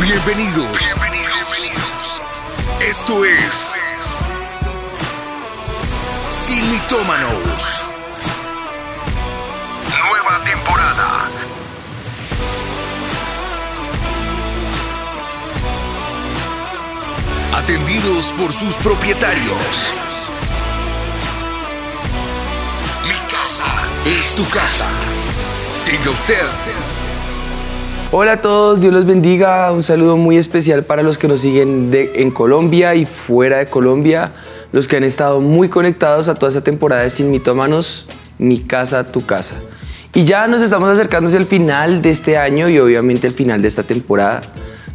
Bienvenidos. Bienvenidos. Esto es Sin Mitómanos. Nueva temporada. Atendidos por sus propietarios. Mi casa es tu casa. Siga usted. Hola a todos, Dios los bendiga. Un saludo muy especial para los que nos siguen en Colombia y fuera de Colombia, los que han estado muy conectados a toda esta temporada de Sin Mitómanos, Mi Casa, Tu Casa. Y ya nos estamos acercando hacia el final de este año y obviamente el final de esta temporada.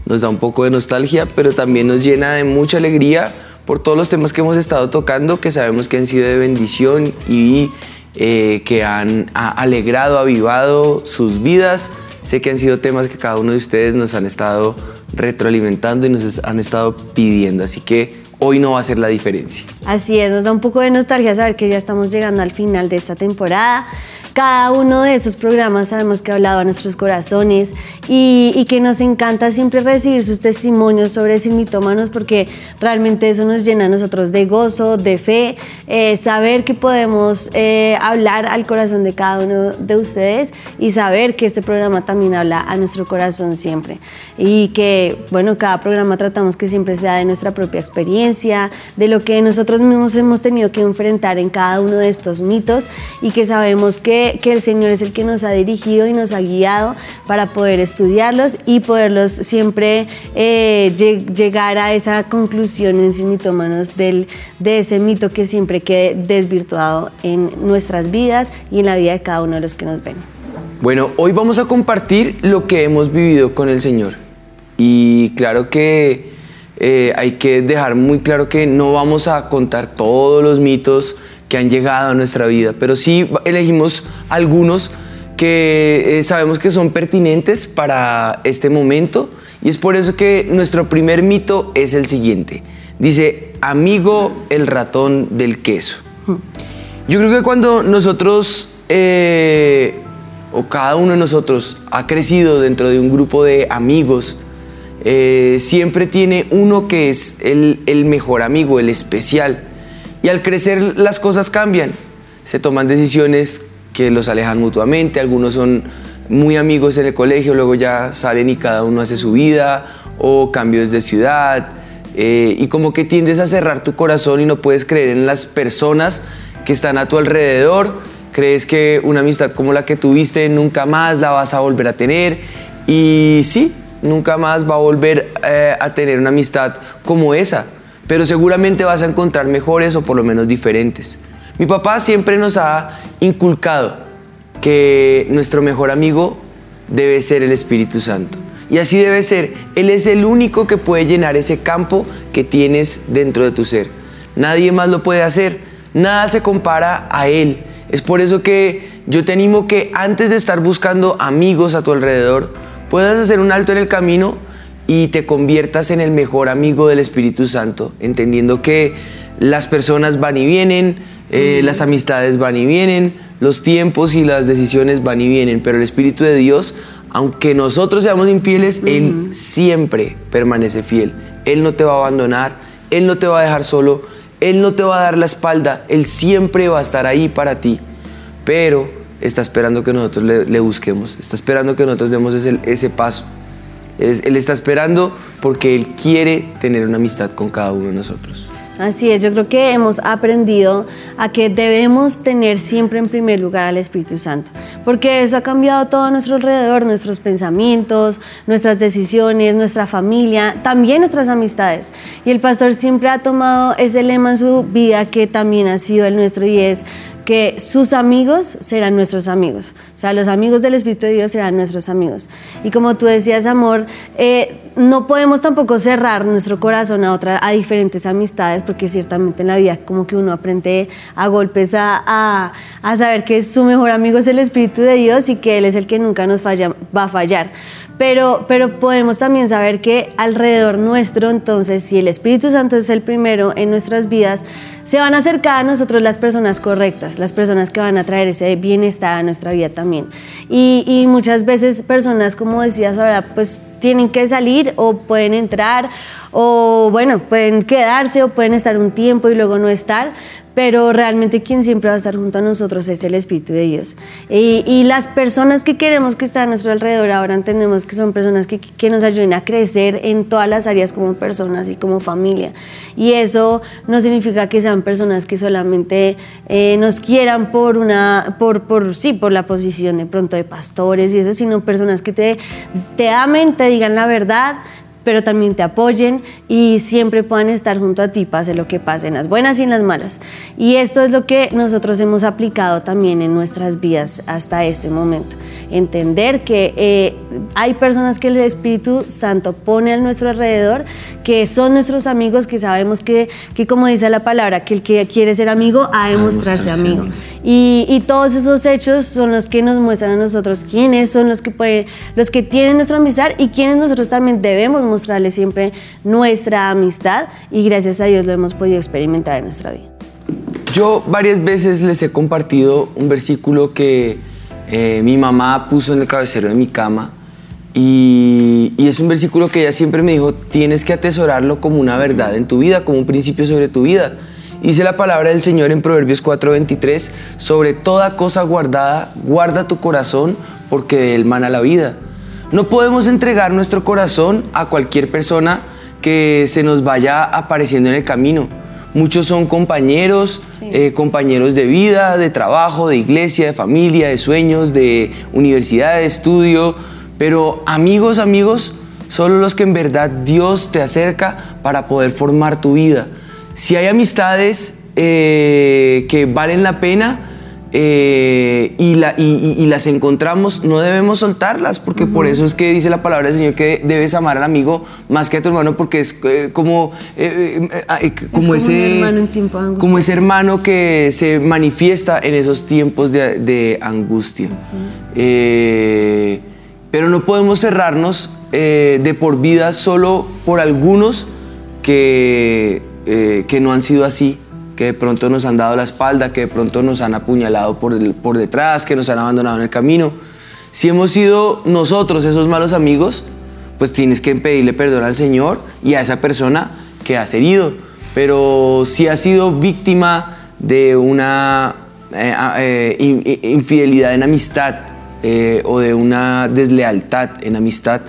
Nos da un poco de nostalgia, pero también nos llena de mucha alegría por todos los temas que hemos estado tocando, que sabemos que han sido de bendición y eh, que han ha alegrado, avivado sus vidas. Sé que han sido temas que cada uno de ustedes nos han estado retroalimentando y nos han estado pidiendo, así que hoy no va a ser la diferencia. Así es, nos da un poco de nostalgia saber que ya estamos llegando al final de esta temporada. Cada uno de estos programas sabemos que ha hablado a nuestros corazones y, que nos encanta siempre recibir sus testimonios sobre mitómanos porque realmente eso nos llena a nosotros de gozo, de fe, eh, saber que podemos eh, hablar al corazón de cada uno de ustedes y saber que este programa también habla a nuestro corazón siempre. Y que, bueno, cada programa tratamos que siempre sea de nuestra propia experiencia, de lo que nosotros mismos hemos tenido que enfrentar en cada uno de estos mitos y que sabemos que, que el Señor es el que nos ha dirigido y nos ha guiado para poder estudiarlos y poderlos siempre eh, lle- llegar a esa conclusión en sí mitómanos del, de ese mito que siempre quede desvirtuado en nuestras vidas y en la vida de cada uno de los que nos ven. Bueno, hoy vamos a compartir lo que hemos vivido con el Señor. Y claro que eh, hay que dejar muy claro que no vamos a contar todos los mitos que han llegado a nuestra vida, pero sí elegimos algunos que eh, sabemos que son pertinentes para este momento y es por eso que nuestro primer mito es el siguiente. Dice, amigo el ratón del queso. Yo creo que cuando nosotros, eh, o cada uno de nosotros, ha crecido dentro de un grupo de amigos, eh, siempre tiene uno que es el, el mejor amigo, el especial. Y al crecer las cosas cambian. Se toman decisiones que los alejan mutuamente. Algunos son muy amigos en el colegio, luego ya salen y cada uno hace su vida, o cambios de ciudad. eh, y como que tiendes a cerrar tu corazón y no puedes creer en las personas que están a tu alrededor. Crees que una amistad como la que tuviste nunca más la vas a volver a tener. Y sí, nunca más va a volver eh, a tener una amistad como esa. Pero seguramente vas a encontrar mejores o por lo menos diferentes. Mi papá siempre nos ha inculcado que nuestro mejor amigo debe ser el Espíritu Santo. Y así debe ser. Él es el único que puede llenar ese campo que tienes dentro de tu ser. Nadie más lo puede hacer. Nada se compara a Él. Es por eso que yo te animo que antes de estar buscando amigos a tu alrededor, puedas hacer un alto en el camino y te conviertas en el mejor amigo del Espíritu Santo, entendiendo que las personas van y vienen, eh, las amistades van y vienen, los tiempos y las decisiones van y vienen, pero el Espíritu de Dios, aunque nosotros seamos infieles, Él siempre permanece fiel. Él no te va a abandonar, Él no te va a dejar solo, Él no te va a dar la espalda, Él siempre va a estar ahí para ti, pero está esperando que nosotros le, le busquemos, está esperando que nosotros demos ese, ese paso. Él está esperando porque Él quiere tener una amistad con cada uno de nosotros. Así es, yo creo que hemos aprendido a que debemos tener siempre en primer lugar al Espíritu Santo, porque eso ha cambiado todo a nuestro alrededor, nuestros pensamientos, nuestras decisiones, nuestra familia, también nuestras amistades. Y el pastor siempre ha tomado ese lema en su vida que también ha sido el nuestro y es que sus amigos serán nuestros amigos. O sea, los amigos del Espíritu de Dios serán nuestros amigos. Y como tú decías, amor, eh, no podemos tampoco cerrar nuestro corazón a, otra, a diferentes amistades, porque ciertamente en la vida como que uno aprende a golpes a, a, a saber que su mejor amigo es el Espíritu de Dios y que Él es el que nunca nos falla, va a fallar. Pero, pero podemos también saber que alrededor nuestro, entonces, si el Espíritu Santo es el primero en nuestras vidas, se van a acercar a nosotros las personas correctas, las personas que van a traer ese bienestar a nuestra vida también. Y, muchas veces personas, como decías ahora, pues tienen que salir o pueden entrar o bueno, pueden quedarse o pueden estar un tiempo y luego no estar, pero realmente quien siempre va a estar junto a nosotros es el Espíritu de Dios. Y, las personas que queremos que estén a nuestro alrededor ahora entendemos que son personas que, que, nos ayuden a crecer en todas las áreas como personas y como familia. Y eso no significa que sean personas que solamente eh, nos quieran por una, por, por, sí, por la posición de pronto de pastores y eso, sino personas que te, te amen, te digan la verdad, pero también te apoyen y siempre puedan estar junto a ti, pase lo que pase, en las buenas y en las malas. Y esto es lo que nosotros hemos aplicado también en nuestras vidas hasta este momento. Entender que eh, hay personas que el Espíritu Santo pone a nuestro alrededor, que son nuestros amigos, que sabemos que, que como dice la palabra, que el que quiere ser amigo ha de mostrarse amigo. Y, y, todos esos hechos son los que nos muestran a nosotros quiénes son los que, puede, los que tienen nuestra amistad y quiénes nosotros también debemos mostrarles siempre nuestra amistad y gracias a Dios lo hemos podido experimentar en nuestra vida. Yo varias veces les he compartido un versículo que eh, mi mamá puso en el cabecero de mi cama y, y, es un versículo que ella siempre me dijo, tienes que atesorarlo como una verdad en tu vida, como un principio sobre tu vida. Dice la palabra del Señor en Proverbios 4:23, sobre toda cosa guardada, guarda tu corazón, porque de él mana la vida. No podemos entregar nuestro corazón a cualquier persona que se nos vaya apareciendo en el camino. Muchos son compañeros, eh, compañeros de vida, de trabajo, de iglesia, de familia, de sueños, de universidad, de estudio, pero amigos, amigos, solo los que en verdad Dios te acerca para poder formar tu vida. Si hay amistades eh, que valen la pena, eh, y, la, y, las encontramos, no debemos soltarlas, porque por eso es que dice la palabra del Señor que debes amar al amigo más que a tu hermano, porque es eh, como, eh, como, ese, hermano como ese hermano que se manifiesta en esos tiempos de, angustia. pero no podemos cerrarnos de por vida solo por algunos que, que no han sido así que de pronto nos han dado la espalda, que de pronto nos han apuñalado por, por detrás, que nos han abandonado en el camino. Si hemos sido nosotros esos malos amigos, pues tienes que pedirle perdón al Señor y a esa persona que has herido. Pero si has sido víctima de una eh, eh, infidelidad en amistad eh, o de una deslealtad en amistad,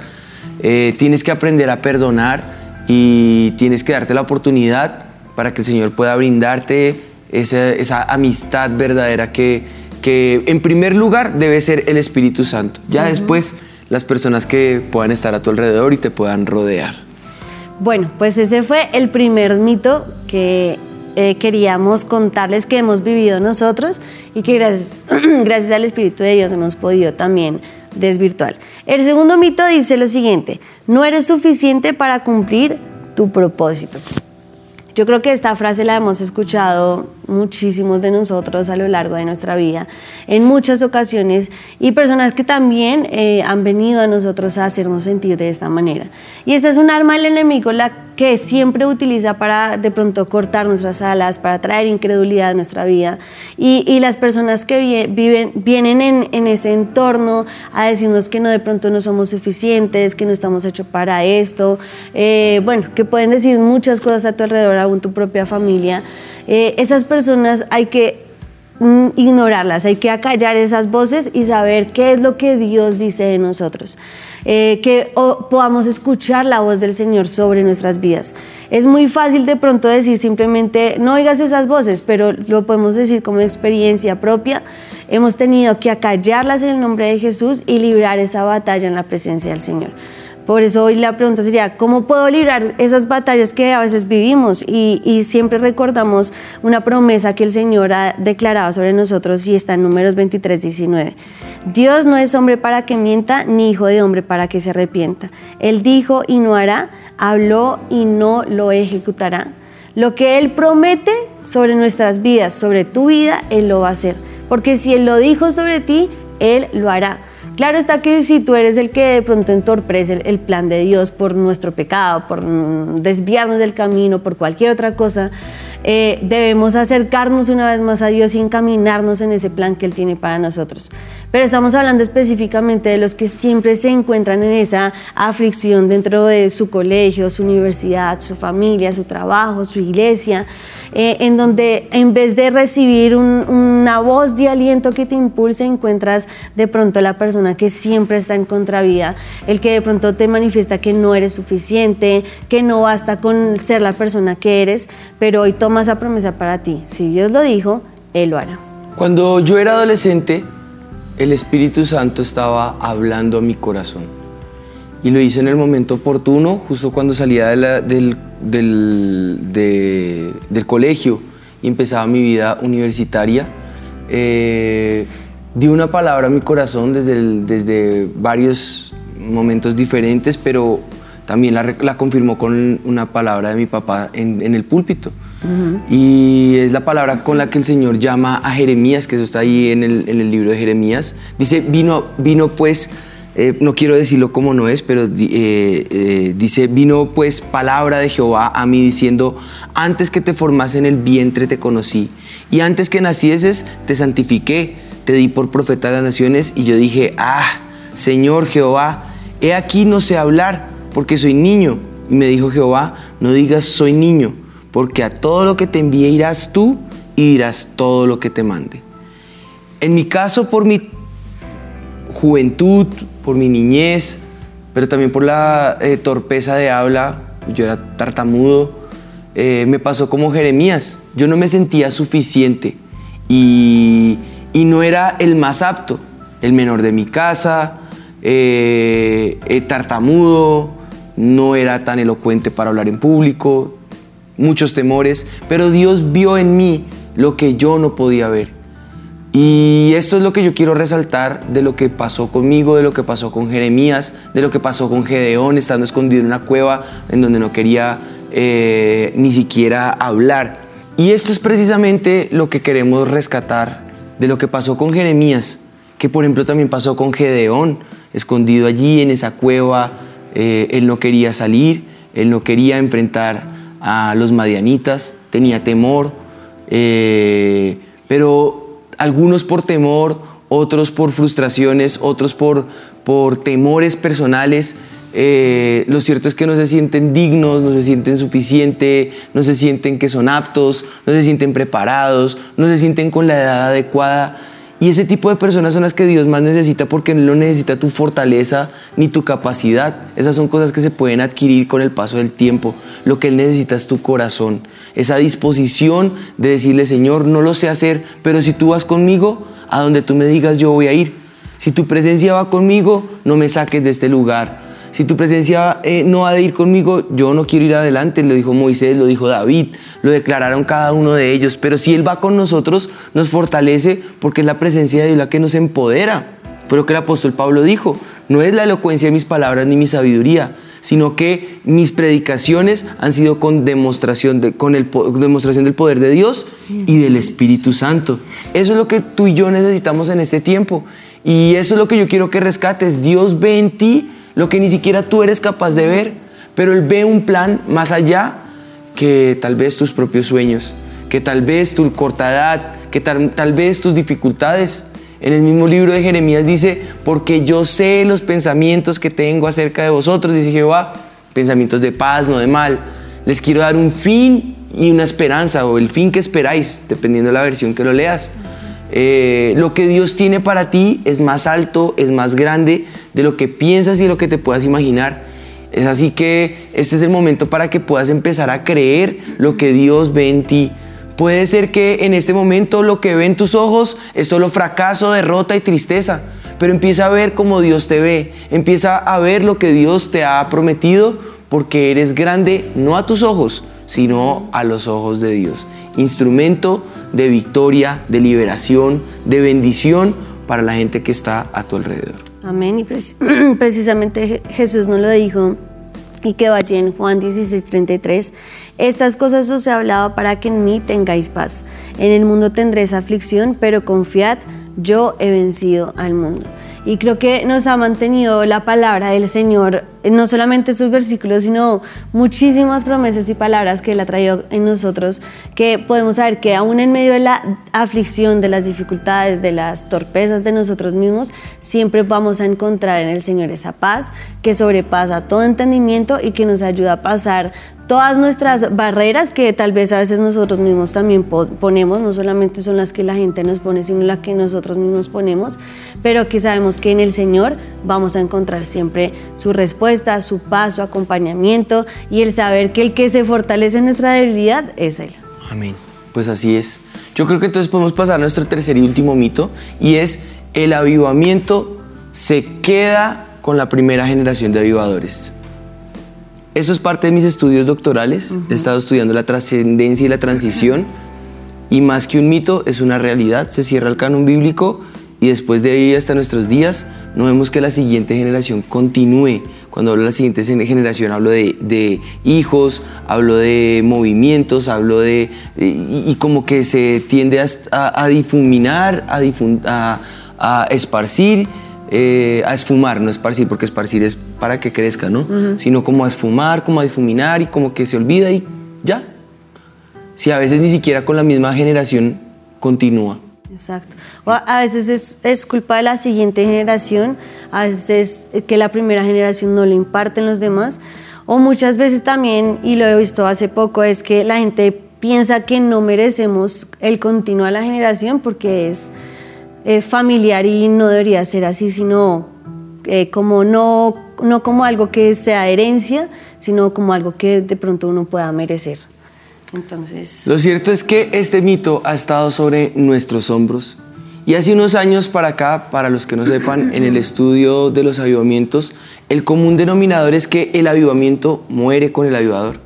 tienes que aprender a perdonar y tienes que darte la oportunidad para que el Señor pueda brindarte esa, amistad verdadera que, que en primer lugar debe ser el Espíritu Santo. Ya después las personas que puedan estar a tu alrededor y te puedan rodear. Bueno, pues ese fue el primer mito que eh, queríamos contarles que hemos vivido nosotros y que gracias, gracias al Espíritu de Dios hemos podido también desvirtuar. El segundo mito dice lo siguiente, no eres suficiente para cumplir tu propósito. Yo creo que esta frase la hemos escuchado muchísimos de nosotros a lo largo de nuestra vida, en muchas ocasiones, y personas que también eh, han venido a nosotros a hacernos sentir de esta manera. Y esta es un arma del enemigo la que siempre utiliza para de pronto cortar nuestras alas, para traer incredulidad a nuestra vida. Y, las personas que viven, vienen en, ese entorno a decirnos que no de pronto no somos suficientes, que no estamos hechos para esto, eh, bueno, que pueden decir muchas cosas a tu alrededor, aún tu propia familia. Eh, esas hay que mm, ignorarlas, hay que acallar esas voces y saber qué es lo que Dios dice de nosotros. Eh, que podamos escuchar la voz del Señor sobre nuestras vidas. Es muy fácil de pronto decir simplemente, no oigas esas voces, pero lo podemos decir como experiencia propia. Hemos tenido que acallarlas en el nombre de Jesús y librar esa batalla en la presencia del Señor. Por eso hoy la pregunta sería, ¿cómo puedo librar esas batallas que a veces vivimos? Y, siempre recordamos una promesa que el Señor ha declarado sobre nosotros y está en números 23, 19. Dios no es hombre para que mienta, ni hijo de hombre para que se arrepienta. Él dijo y no hará, habló y no lo ejecutará. Lo que Él promete sobre nuestras vidas, sobre tu vida, Él lo va a hacer. Porque si Él lo dijo sobre ti, Él lo hará. Claro está que si tú eres el que de pronto entorpece el, plan de Dios por nuestro pecado, por desviarnos del camino, por cualquier otra cosa, eh, debemos acercarnos una vez más a Dios y encaminarnos en ese plan que Él tiene para nosotros. Pero estamos hablando específicamente de los que siempre se encuentran en esa aflicción dentro de su colegio, su universidad, su familia, su trabajo, su iglesia, eh, en donde en vez de recibir una voz de aliento que te impulse, encuentras de pronto la persona que siempre está en contravía, el que de pronto te manifiesta que no eres suficiente, que no basta con ser la persona que eres, pero hoy toma esa promesa para ti. Si Dios lo dijo, Él lo hará. Cuando yo era adolescente, el Espíritu Santo estaba hablando a mi corazón. Y lo hice en el momento oportuno, justo cuando salía del, del, colegio y empezaba mi vida universitaria. Eh, di una palabra a mi corazón desde, desde varios momentos diferentes, pero también la, confirmó con una palabra de mi papá en el púlpito. Y es la palabra con la que el Señor llama a Jeremías, que eso está ahí en el, libro de Jeremías. Dice, vino, vino pues, eh, no quiero decirlo como no es, pero eh, eh, dice, vino pues palabra de Jehová a mí diciendo, antes que te formase en el vientre te conocí, y antes que nacieses te santifiqué, te di por profeta de las naciones, y yo dije, ah, Señor Jehová, he aquí no sé hablar, porque soy niño. Y me dijo Jehová, no digas soy niño porque a todo lo que te envíe irás tú y dirás todo lo que te mande. En mi caso, por mi juventud, por mi niñez, pero también por la eh, torpeza de habla, yo era tartamudo, eh, me pasó como Jeremías, yo no me sentía suficiente y, no era el más apto, el menor de mi casa, eh, tartamudo, no era tan elocuente para hablar en público, muchos temores, pero Dios vio en mí lo que yo no podía ver. Y esto es lo que yo quiero resaltar de lo que pasó conmigo, de lo que pasó con Jeremías, de lo que pasó con Gedeón, estando escondido en una cueva en donde no quería eh, ni siquiera hablar. Y esto es precisamente lo que queremos rescatar de lo que pasó con Jeremías, que por ejemplo también pasó con Gedeón, escondido allí en esa cueva, eh, él no quería salir, él no quería enfrentar a los madianitas, tenía temor, eh, pero algunos por temor, otros por frustraciones, otros por, por temores personales. Eh, lo cierto es que no se sienten dignos, no se sienten suficientes, no se sienten que son aptos, no se sienten preparados, no se sienten con la edad adecuada y ese tipo de personas son las que Dios más necesita porque no necesita tu fortaleza ni tu capacidad. Esas son cosas que se pueden adquirir con el paso del tiempo. Lo que Él necesita es tu corazón, esa disposición de decirle, Señor, no lo sé hacer, pero si tú vas conmigo, a donde tú me digas yo voy a ir. Si tu presencia va conmigo, no me saques de este lugar. Si tu presencia eh, no ha de ir conmigo, yo no quiero ir adelante. Lo dijo Moisés, lo dijo David, lo declararon cada uno de ellos. Pero si Él va con nosotros, nos fortalece porque es la presencia de Dios la que nos empodera. Fue lo que el apóstol Pablo dijo. No es la elocuencia de mis palabras ni mi sabiduría, sino que mis predicaciones han sido con demostración, de, con el, demostración del poder de Dios y del Espíritu Santo. Eso es lo que tú y yo necesitamos en este tiempo. Y eso es lo que yo quiero que rescates. Dios ve en ti lo que ni siquiera tú eres capaz de ver, pero Él ve un plan más allá que tal vez tus propios sueños, que tal vez tu corta edad, que tal, vez tus dificultades. En el mismo libro de Jeremías dice, porque yo sé los pensamientos que tengo acerca de vosotros, dice Jehová, pensamientos de paz, no de mal. Les quiero dar un fin y una esperanza, o el fin que esperáis, dependiendo de la versión que lo leas. Eh, lo que Dios tiene para ti es más alto, es más grande de lo que piensas y lo que te puedas imaginar. Es así que este es el momento para que puedas empezar a creer lo que Dios ve en ti. Puede ser que en este momento lo que ve en tus ojos es solo fracaso, derrota y tristeza, pero empieza a ver como Dios te ve, empieza a ver lo que Dios te ha prometido porque eres grande no a tus ojos, sino a los ojos de Dios. Instrumento de victoria, de liberación, de bendición para la gente que está a tu alrededor. Amén. Y precisamente Jesús nos lo dijo y que vaya en Juan 16:33. Estas cosas os he hablado para que en mí tengáis paz. En el mundo tendréis aflicción, pero confiad, yo he vencido al mundo. Y creo que nos ha mantenido la palabra del Señor, no solamente estos versículos, sino muchísimas promesas y palabras que Él ha traído en nosotros, que podemos saber que aún en medio de la aflicción, de las dificultades, de las torpezas de nosotros mismos, siempre vamos a encontrar en el Señor esa paz que sobrepasa todo entendimiento y que nos ayuda a pasar todas nuestras barreras que tal vez a veces nosotros mismos también ponemos, no solamente son las que la gente nos pone, sino las que nosotros mismos ponemos, pero que sabemos que en el Señor vamos a encontrar siempre su respuesta, su paz, su acompañamiento y el saber que el que se fortalece en nuestra debilidad es Él. Amén. Pues así es. Yo creo que entonces podemos pasar a nuestro tercer y último mito y es el avivamiento se queda con la primera generación de avivadores. Eso es parte de mis estudios doctorales. He estado estudiando la trascendencia y la transición. Y más que un mito, es una realidad. Se cierra el canon bíblico y después de ahí hasta nuestros días no vemos que la siguiente generación continúe. Cuando hablo de la siguiente generación hablo de, hijos, hablo de movimientos, hablo de... y, como que se tiende a, difuminar, a, a esparcir eh, a esfumar, no esparcir, porque esparcir es para que crezca, ¿no? Sino como a esfumar, como a difuminar y como que se olvida y ya. Si a veces ni siquiera con la misma generación continúa. Exacto. a veces es, culpa de la siguiente generación, a veces es que la primera generación no le imparten los demás, o muchas veces también, y lo he visto hace poco, es que la gente piensa que no merecemos el continuo a la generación porque es eh, familiar y no debería ser así, sino eh, como no, no como algo que sea herencia, sino como algo que de pronto uno pueda merecer. Entonces... Lo cierto es que este mito ha estado sobre nuestros hombros. Y hace unos años para acá, para los que no sepan, en el estudio de los avivamientos, el común denominador es que el avivamiento muere con el avivador.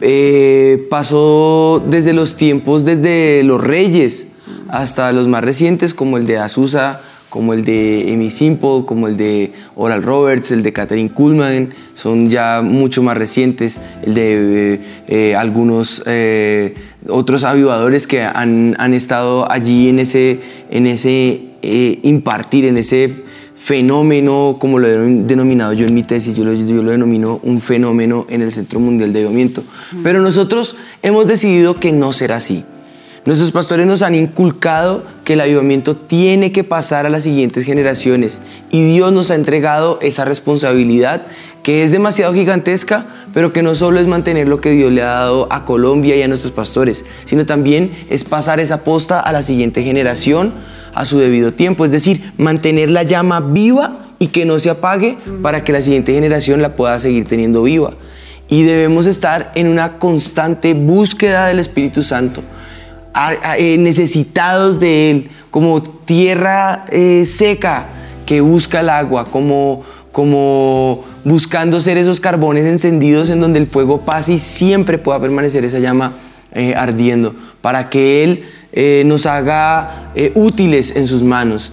Eh, pasó desde los tiempos, desde los reyes, hasta los más recientes como el de Azusa, como el de Amy Simple, como el de Oral Roberts, el de Catherine Kuhlman, son ya mucho más recientes, el de eh, eh, algunos eh, otros avivadores que han, estado allí en ese, en ese impartir, en ese fenómeno, como lo he denominado yo en mi tesis, yo lo, yo lo denomino un fenómeno en el Centro Mundial de Avivamiento. Pero nosotros hemos decidido que no será así. Nuestros pastores nos han inculcado que el avivamiento tiene que pasar a las siguientes generaciones y Dios nos ha entregado esa responsabilidad que es demasiado gigantesca, pero que no solo es mantener lo que Dios le ha dado a Colombia y a nuestros pastores, sino también es pasar esa posta a la siguiente generación a su debido tiempo, es decir, mantener la llama viva y que no se apague para que la siguiente generación la pueda seguir teniendo viva. Y debemos estar en una constante búsqueda del Espíritu Santo necesitados de Él, como tierra eh, seca que busca el agua, como, como buscando ser esos carbones encendidos en donde el fuego pase y siempre pueda permanecer esa llama eh, ardiendo, para que Él nos haga útiles en sus manos,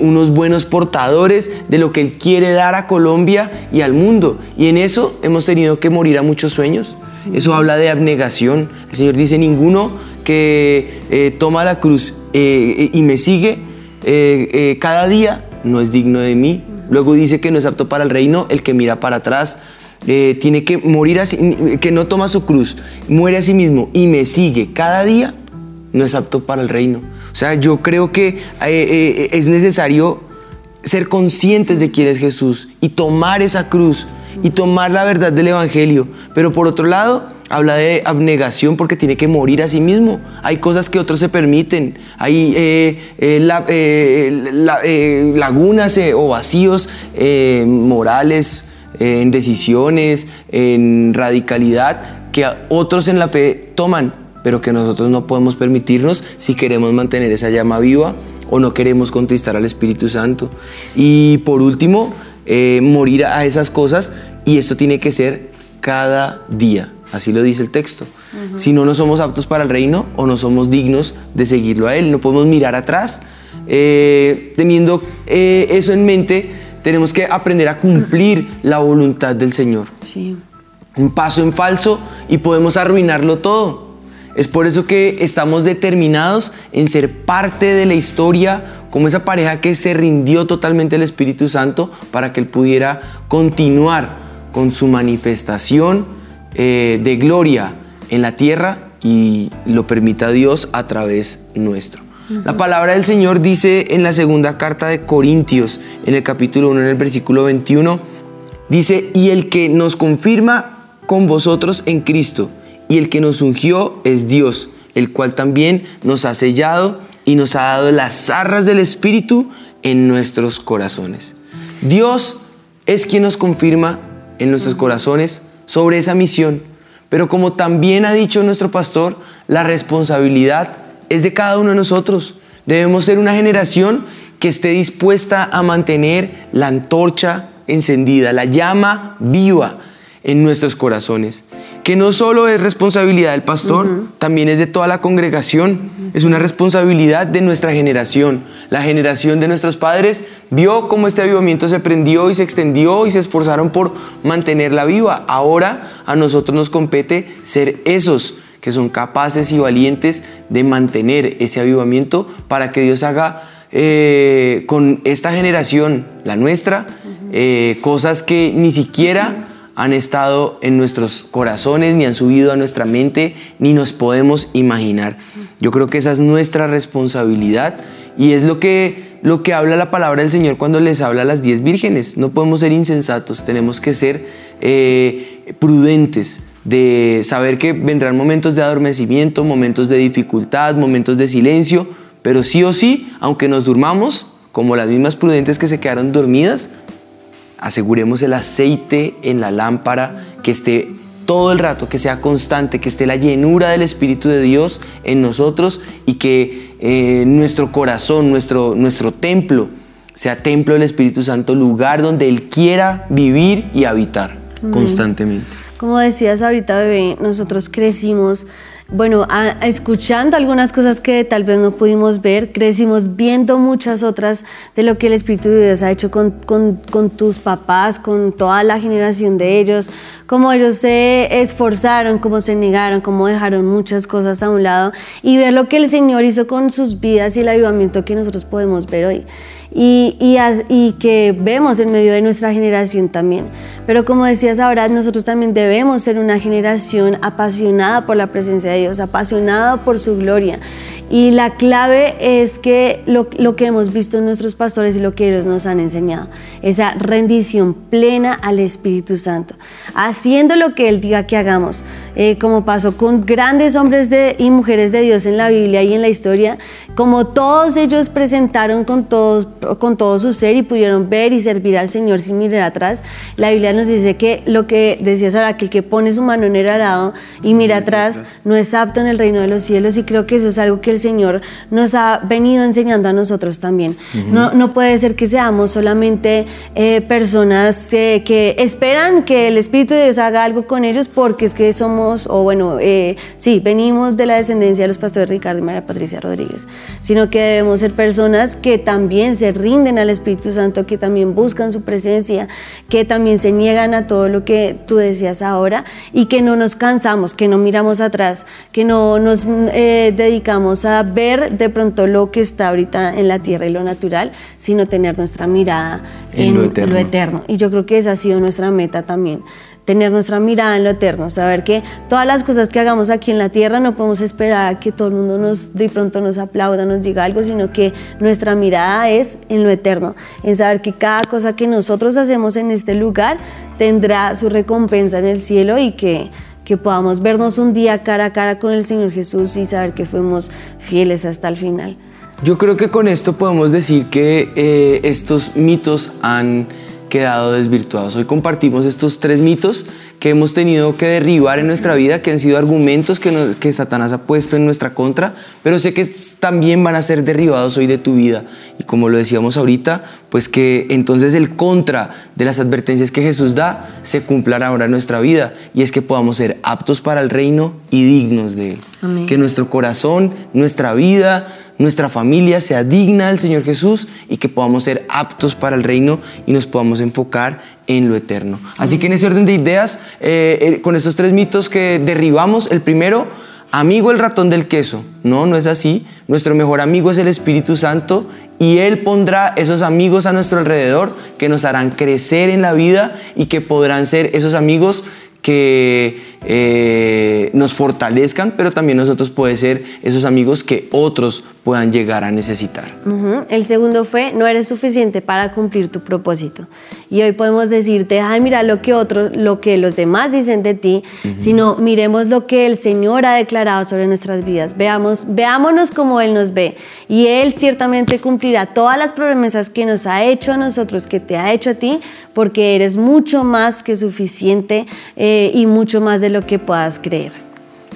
unos buenos portadores de lo que Él quiere dar a Colombia y al mundo. Y en eso hemos tenido que morir a muchos sueños. Eso habla de abnegación. El Señor dice, ninguno que eh, toma la cruz eh, y me sigue eh, cada día no es digno de mí. Luego dice que no es apto para el reino el que mira para atrás. tiene que morir así, que no toma su cruz, muere a sí mismo y me sigue cada día, no es apto para el reino. O sea, yo creo que es necesario ser conscientes de quién es Jesús y tomar esa cruz y tomar la verdad del Evangelio. Pero por otro lado, habla de abnegación porque tiene que morir a sí mismo. Hay cosas que otros se permiten, hay eh, eh, eh, lagunas o vacíos morales en decisiones, en radicalidad que otros en la fe toman, pero que nosotros no podemos permitirnos si queremos mantener esa llama viva o no queremos contristar al Espíritu Santo. Y por último, morir a esas cosas y esto tiene que ser cada día. Así lo dice el texto. Si no, no somos aptos para el reino o no somos dignos de seguirlo a Él. No podemos mirar atrás. Eh, teniendo eh, eso en mente, tenemos que aprender a cumplir la voluntad del Señor. Un paso en falso y podemos arruinarlo todo. Es por eso que estamos determinados en ser parte de la historia como esa pareja que se rindió totalmente al Espíritu Santo para que Él pudiera continuar con su manifestación eh, de gloria en la tierra y lo permita Dios a través nuestro. La palabra del Señor dice en la segunda carta de Corintios, en el capítulo 1, en el versículo 21, dice, y el que nos confirma con vosotros en Cristo, y el que nos ungió es Dios, el cual también nos ha sellado y nos ha dado las arras del Espíritu en nuestros corazones. Dios es quien nos confirma en nuestros corazones sobre esa misión, pero como también ha dicho nuestro pastor, la responsabilidad es de cada uno de nosotros. Debemos ser una generación que esté dispuesta a mantener la antorcha encendida, la llama viva en nuestros corazones. Que no solo es responsabilidad del pastor, también es de toda la congregación. Es una responsabilidad de nuestra generación. La generación de nuestros padres vio cómo este avivamiento se prendió y se extendió y se esforzaron por mantenerla viva. Ahora a nosotros nos compete ser esos que son capaces y valientes de mantener ese avivamiento para que Dios haga eh, con esta generación, la nuestra, eh, cosas que ni siquiera han estado en nuestros corazones, ni han subido a nuestra mente, ni nos podemos imaginar. Yo creo que esa es nuestra responsabilidad y es lo que, lo que habla la palabra del Señor cuando les habla a las diez vírgenes. No podemos ser insensatos, tenemos que ser eh, prudentes, de saber que vendrán momentos de adormecimiento, momentos de dificultad, momentos de silencio, pero sí o sí, aunque nos durmamos, como las mismas prudentes que se quedaron dormidas, aseguremos el aceite en la lámpara, que esté todo el rato, que sea constante, que esté la llenura del Espíritu de Dios en nosotros y que eh, nuestro corazón, nuestro, nuestro templo, sea templo del Espíritu Santo, lugar donde Él quiera vivir y habitar constantemente. Como decías ahorita, bebé, nosotros crecimos, bueno, escuchando algunas cosas que tal vez no pudimos ver, crecimos viendo muchas otras de lo que el Espíritu de Dios ha hecho con, con tus papás, con toda la generación de ellos, cómo ellos se esforzaron, cómo se negaron, cómo dejaron muchas cosas a un lado y ver lo que el Señor hizo con sus vidas y el avivamiento que nosotros podemos ver hoy y, y, que vemos en medio de nuestra generación también. Pero como decías ahora, nosotros también debemos ser una generación apasionada por la presencia de Dios, apasionada por su gloria. Y la clave es que lo, lo, que hemos visto en nuestros pastores y lo que ellos nos han enseñado, esa rendición plena al Espíritu Santo, haciendo lo que Él diga que hagamos, eh, como pasó con grandes hombres de, y mujeres de Dios en la Biblia y en la historia, como todos ellos presentaron con, todos, con todo su ser y pudieron ver y servir al Señor sin mirar atrás, la Biblia nos dice que lo que decías ahora, que el que pone su mano en el arado y mira atrás. no es apto en el reino de los cielos y creo que eso es algo que el Señor nos ha venido enseñando a nosotros también. no, no, puede ser que seamos solamente eh, personas que esperan que el Espíritu de Dios haga algo con ellos porque es que somos, o bueno, eh, sí, venimos de la descendencia de los pastores Ricardo y María Patricia Rodríguez, sino que debemos ser personas que también se rinden al Espíritu Santo, que también buscan su presencia, que también se niegan a todo lo que tú decías ahora y que no nos cansamos, que no miramos atrás, que no nos eh, dedicamos a ver de pronto lo que está ahorita en la tierra y lo natural, sino tener nuestra mirada en, lo, eterno. Y yo creo que esa ha sido nuestra meta también tener nuestra mirada en lo eterno, saber que todas las cosas que hagamos aquí en la tierra no podemos esperar a que todo el mundo nos de pronto nos aplauda, nos diga algo, sino que nuestra mirada es en lo eterno, en saber que cada cosa que nosotros hacemos en este lugar tendrá su recompensa en el cielo y que que podamos vernos un día cara a cara con el Señor Jesús y saber que fuimos fieles hasta el final. Yo creo que con esto podemos decir que eh, estos mitos han quedado desvirtuados. Hoy compartimos estos tres mitos que hemos tenido que derribar en nuestra vida, que han sido argumentos que, que Satanás ha puesto en nuestra contra, pero sé que también van a ser derribados hoy de tu vida. Y como lo decíamos ahorita, pues que entonces el contra de las advertencias que Jesús da se cumplan ahora en nuestra vida y es que podamos ser aptos para el reino y dignos de Él. Que nuestro corazón, nuestra vida, nuestra familia sea digna del Señor Jesús y que podamos ser aptos para el reino y nos podamos enfocar en lo eterno. Así que en ese orden de ideas, eh, eh, con estos tres mitos que derribamos, el primero, amigo el ratón del queso. No, no es así. Nuestro mejor amigo es el Espíritu Santo y Él pondrá esos amigos a nuestro alrededor que nos harán crecer en la vida y que podrán ser esos amigos que eh, nos fortalezcan, pero también nosotros puede ser esos amigos que otros puedan llegar a necesitar. El segundo fue, no eres suficiente para cumplir tu propósito. Y hoy podemos decirte, ay, mira lo que otros, lo que los demás dicen de ti, sino miremos lo que el Señor ha declarado sobre nuestras vidas. Veamos, veámonos como Él nos ve. Y Él ciertamente cumplirá todas las promesas que nos ha hecho a nosotros, que te ha hecho a ti, porque eres mucho más que suficiente eh, y mucho más de lo que puedas creer.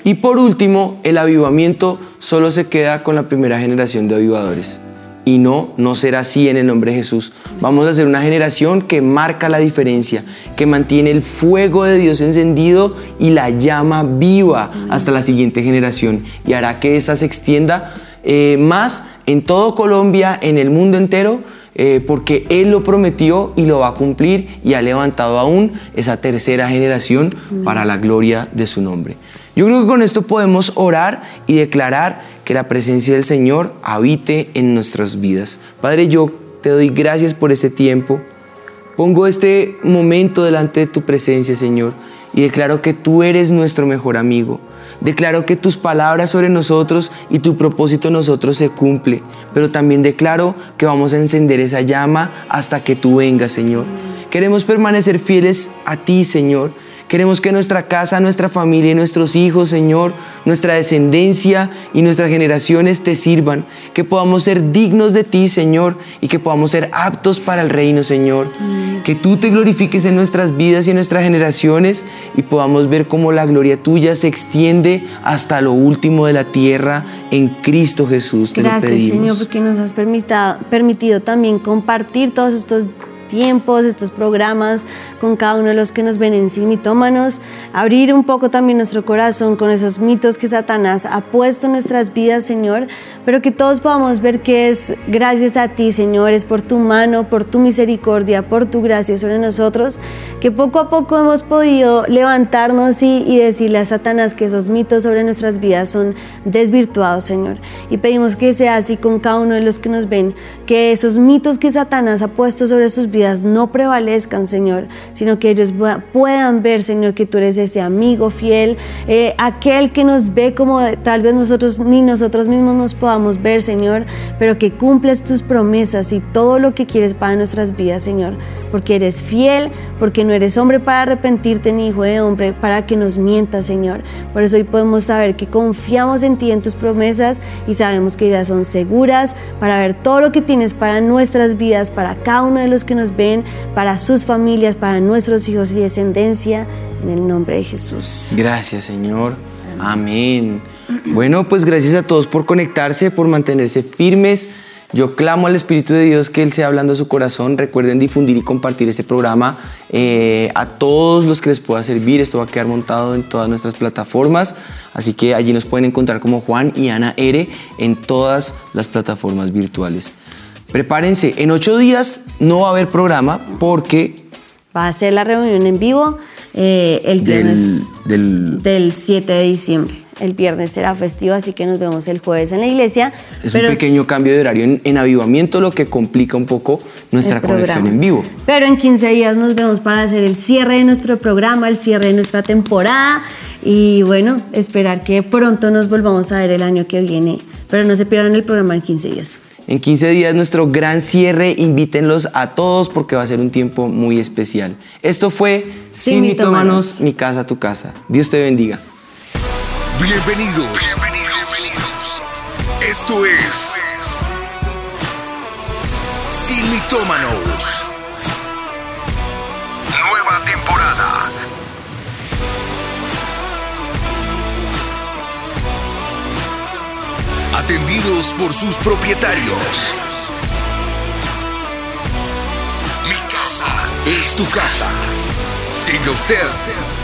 Y por último, el avivamiento solo se queda con la primera generación de avivadores. Y no, no será así en el nombre de Jesús. Vamos a ser una generación que marca la diferencia, que mantiene el fuego de Dios encendido y la llama viva hasta la siguiente generación y hará que esa se extienda eh, más en todo Colombia, en el mundo entero, eh, porque Él lo prometió y lo va a cumplir y ha levantado aún esa tercera generación para la gloria de su nombre. Yo creo que con esto podemos orar y declarar que la presencia del Señor habite en nuestras vidas. Padre, yo te doy gracias por este tiempo. Pongo este momento delante de tu presencia, Señor, y declaro que tú eres nuestro mejor amigo. Declaro que tus palabras sobre nosotros y tu propósito en nosotros se cumple, pero también declaro que vamos a encender esa llama hasta que tú vengas, Señor. Queremos permanecer fieles a ti, Señor. Queremos que nuestra casa, nuestra familia y nuestros hijos, Señor, nuestra descendencia y nuestras generaciones te sirvan. Que podamos ser dignos de ti, Señor, y que podamos ser aptos para el reino, Señor. Que tú te glorifiques en nuestras vidas y en nuestras generaciones y podamos ver cómo la gloria tuya se extiende hasta lo último de la tierra en Cristo Jesús. Te Gracias, Señor, porque nos has permitido, permitido también compartir todos estos tiempos, estos programas con cada uno de los que nos ven en sí mitómanos, abrir un poco también nuestro corazón con esos mitos que Satanás ha puesto en nuestras vidas, Señor, pero que todos podamos ver que es gracias a ti, Señor, es por tu mano, por tu misericordia, por tu gracia sobre nosotros, que poco a poco hemos podido levantarnos y, y decirle a Satanás que esos mitos sobre nuestras vidas son desvirtuados, Señor. Y pedimos que sea así con cada uno de los que nos ven, que esos mitos que Satanás ha puesto sobre sus vidas, no prevalezcan, Señor, sino que ellos puedan ver, Señor, que tú eres ese amigo fiel, eh, aquel que nos ve como tal vez nosotros ni nosotros mismos nos podamos ver, Señor, pero que cumples tus promesas y todo lo que quieres para nuestras vidas, Señor, porque eres fiel, porque no eres hombre para arrepentirte ni hijo de hombre para que nos mientas, Señor. Por eso hoy podemos saber que confiamos en ti, en tus promesas y sabemos que ya son seguras para ver todo lo que tienes para nuestras vidas, para cada uno de los que nos ven, para sus familias, para nuestros hijos y descendencia, en el nombre de Jesús. Gracias, Señor. Amén. Bueno, pues gracias a todos por conectarse, por mantenerse firmes. Yo clamo al Espíritu de Dios que Él sea hablando a su corazón. Recuerden difundir y compartir este programa eh, a todos los que les pueda servir. Esto va a quedar montado en todas nuestras plataformas. Así que allí nos pueden encontrar como Juan y Ana Ere en todas las plataformas virtuales. Prepárense, en ocho días no va a haber programa porque... Va a ser la reunión en vivo eh, el viernes del, 7 de diciembre. El viernes será festivo, así que nos vemos el jueves en la iglesia. Es un pequeño cambio de horario en, avivamiento, lo que complica un poco nuestra conexión en vivo. Pero en 15 días nos vemos para hacer el cierre de nuestro programa, el cierre de nuestra temporada. Y bueno, esperar que pronto nos volvamos a ver el año que viene. Pero no se pierdan el programa en 15 días. En 15 días nuestro gran cierre, invítenlos a todos porque va a ser un tiempo muy especial. Esto fue Sin, mitómanos, mi casa, tu casa. Dios te bendiga. Bienvenidos. Bienvenidos. Esto es Sin mitómanos. Atendidos por sus propietarios. Mi casa es tu casa. Siga usted